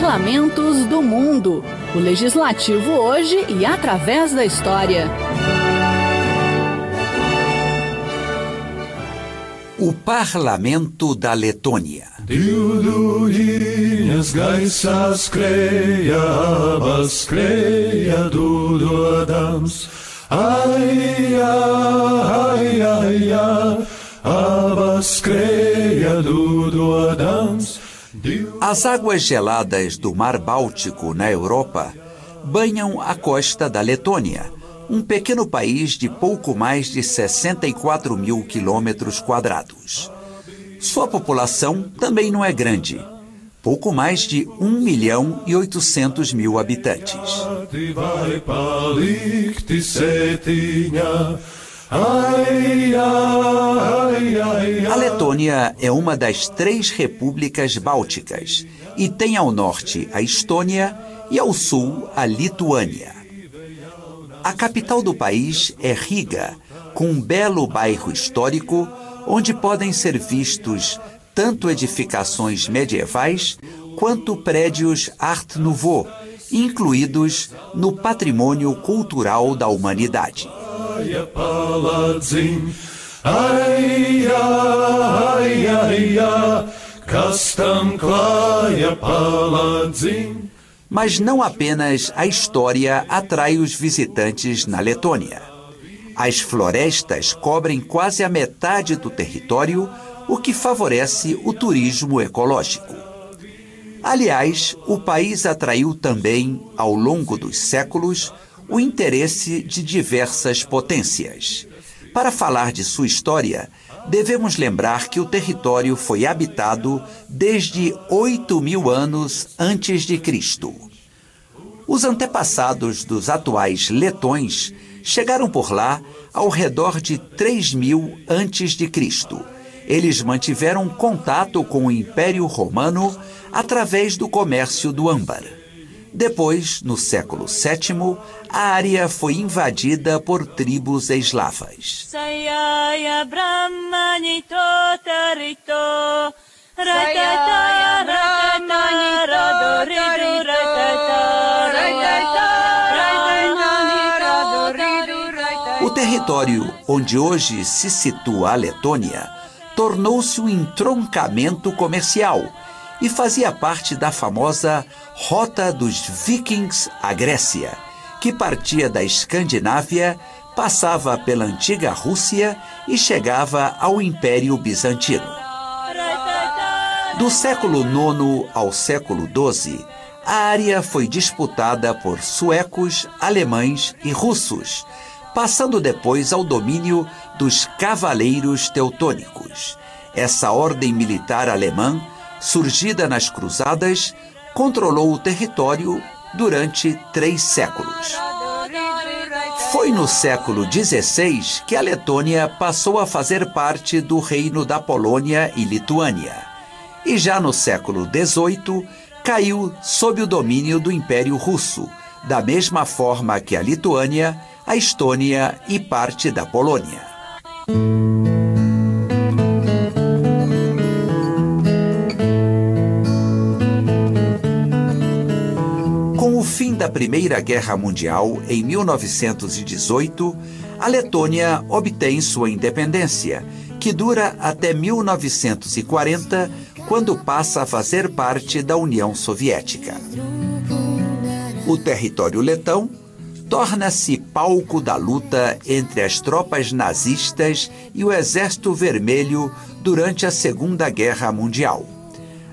parlamentos do mundo. O legislativo hoje e através da história. O Parlamento da Letônia. Ai, ai, ai, ai. As águas geladas do Mar Báltico, na Europa, banham a costa da Letônia, um pequeno país de pouco mais de 64 mil quilômetros quadrados. Sua população também não é grande, pouco mais de 1 milhão e 800 mil habitantes. A Letônia é uma das três repúblicas bálticas e tem ao norte a Estônia e ao sul a Lituânia. A capital do país é Riga, com um belo bairro histórico onde podem ser vistos tanto edificações medievais quanto prédios Art Nouveau, incluídos no patrimônio cultural da humanidade. Mas não apenas a história atrai os visitantes na Letônia. As florestas cobrem quase a metade do território, o que favorece o turismo ecológico. Aliás, o país atraiu também, ao longo dos séculos, o interesse de diversas potências. Para falar de sua história, devemos lembrar que o território foi habitado desde 8 mil anos antes de Cristo. Os antepassados dos atuais letões chegaram por lá ao redor de 3 mil antes de Cristo. Eles mantiveram contato com o Império Romano através do comércio do âmbar. Depois, no século VII, a área foi invadida por tribos eslavas. O território onde hoje se situa a Letônia tornou-se um entroncamento comercial e fazia parte da famosa Rota dos Vikings à Grécia, que partia da Escandinávia, passava pela antiga Rússia e chegava ao Império Bizantino. Do século IX ao século XII, a área foi disputada por suecos, alemães e russos, passando depois ao domínio dos Cavaleiros Teutônicos. Essa ordem militar alemã surgida nas Cruzadas, controlou o território durante três séculos. Foi no século XVI que a Letônia passou a fazer parte do Reino da Polônia e Lituânia. E já no século XVIII caiu sob o domínio do Império Russo, da mesma forma que a Lituânia, a Estônia e parte da Polônia. Fim da Primeira Guerra Mundial, em 1918, a Letônia obtém sua independência, que dura até 1940, quando passa a fazer parte da União Soviética. O território letão torna-se palco da luta entre as tropas nazistas e o Exército Vermelho durante a Segunda Guerra Mundial.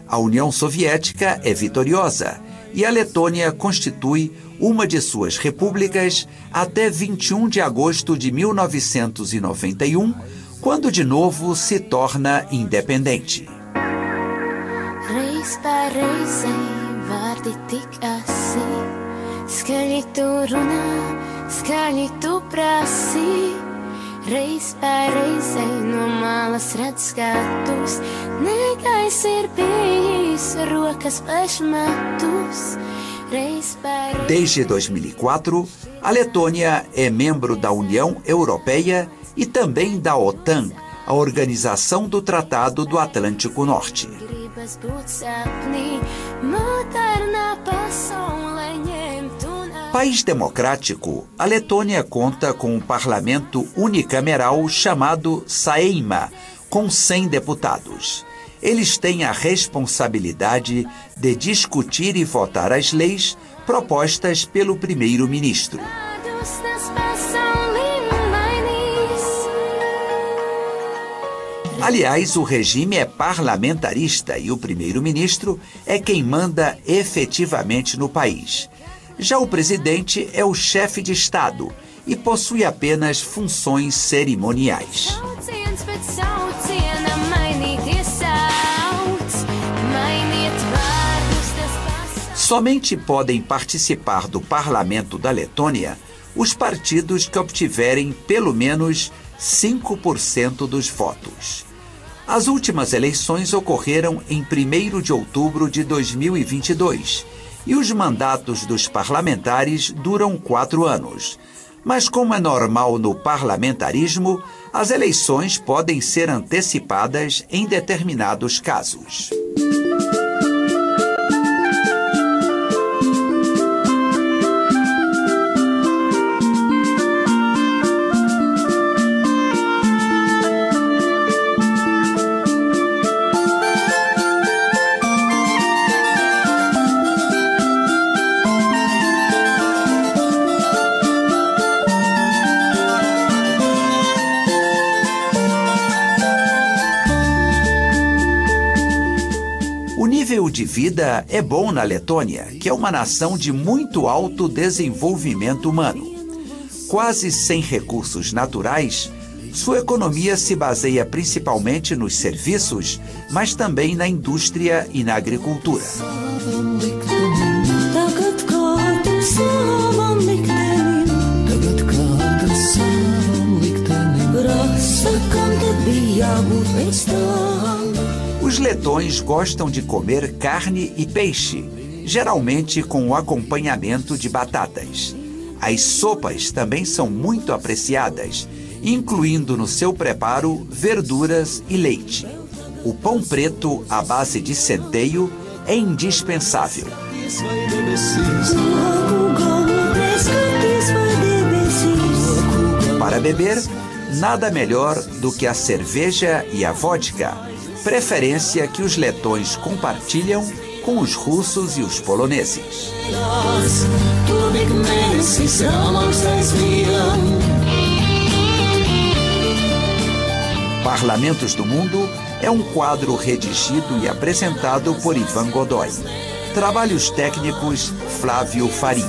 A União Soviética é vitoriosa e a Letônia constitui uma de suas repúblicas até 21 de agosto de 1991, quando de novo se torna independente. Reiz pa reizei no malas redz skatus, negais ir bijis, rokas pašmatus. Desde 2004, a Letônia é membro da União Europeia e também da OTAN, a Organização do Tratado do Atlântico Norte. País democrático, a Letônia conta com um parlamento unicameral chamado Saeima, com 100 deputados. Eles têm a responsabilidade de discutir e votar as leis propostas pelo primeiro-ministro. Aliás, o regime é parlamentarista e o primeiro-ministro é quem manda efetivamente no país. Já o presidente é o chefe de Estado e possui apenas funções cerimoniais. Somente podem participar do parlamento da Letônia os partidos que obtiverem pelo menos 5% dos votos. As últimas eleições ocorreram em 1 de outubro de 2022 e os mandatos dos parlamentares duram quatro anos. Mas, como é normal no parlamentarismo, as eleições podem ser antecipadas em determinados casos. Nível de vida é bom na Letônia, que é uma nação de muito alto desenvolvimento humano. Quase sem recursos naturais, sua economia se baseia principalmente nos serviços, mas também na indústria e na agricultura. Os letões gostam de comer carne e peixe, geralmente com o acompanhamento de batatas. As sopas também são muito apreciadas, incluindo no seu preparo verduras e leite. O pão preto à base de centeio é indispensável. Para beber, nada melhor do que a cerveja e a vodka preferência que os letões compartilham com os russos e os poloneses. Parlamentos do Mundo é um quadro redigido e apresentado por Ivan Godoy. Trabalhos técnicos Flávio Faria.